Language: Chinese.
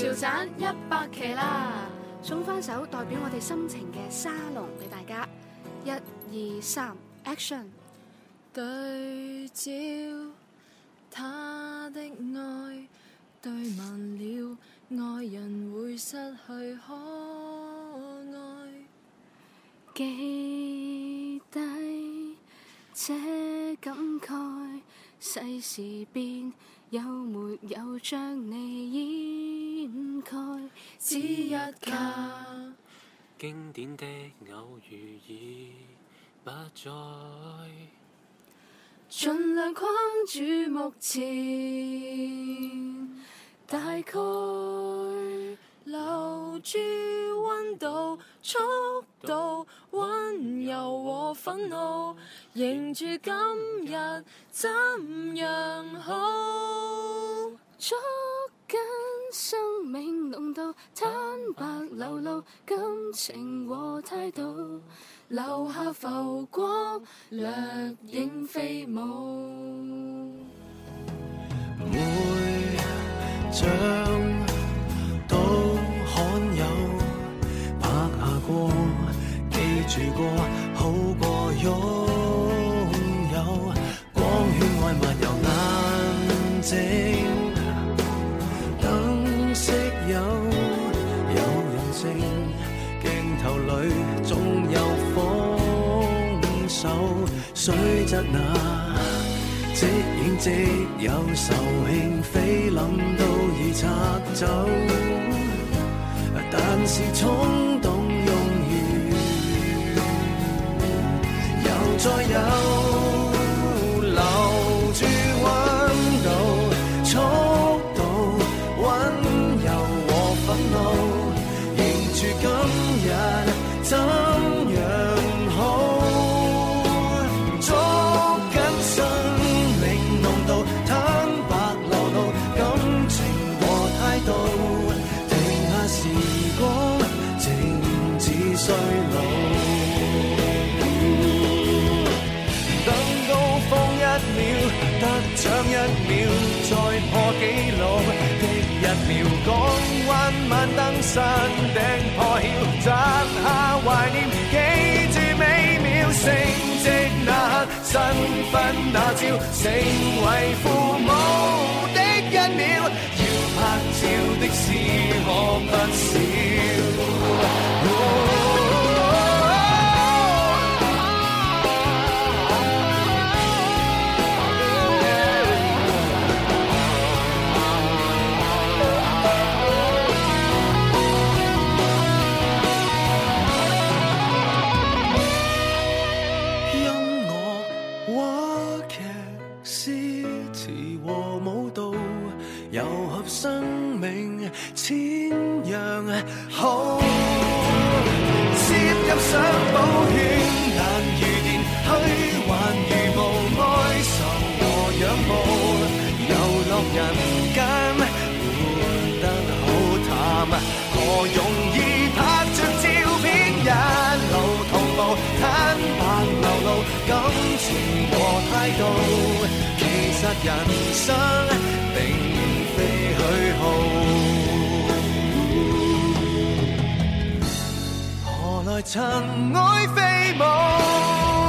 潮盏一百期啦，送翻首代表我哋心情嘅沙龙俾大家，一二三，Action！对照他的爱，对慢了爱人会失去可爱，记低这感慨，世事变，有没有将你依？只一家，经典的偶遇已不再。尽量框住目前，大概留住温度、速度、温柔和愤怒，凝住今日怎样好捉紧。生命浓度，坦白流露感情和态度，留下浮光掠影飞舞。每张都罕有，拍下过，记住过，好过拥有。光圈外漫游眼睛。手，虽则那即影即有愁兴，菲林都已拆走。但是冲动用完，又再有。纪登高峰一秒，得奖一秒，再破纪录的一秒，港湾晚灯山顶破晓，摘下怀念，记住美妙，升职那刻，身份那朝，成为父母的一秒，要拍照的事可不少。好，摄入想簿險，难如电，虚幻如雾，哀愁何樣慕，遊落人間活得好淡，何容易拍着照片一路同步坦白流露感情和態度，其實人生。在尘埃飞舞。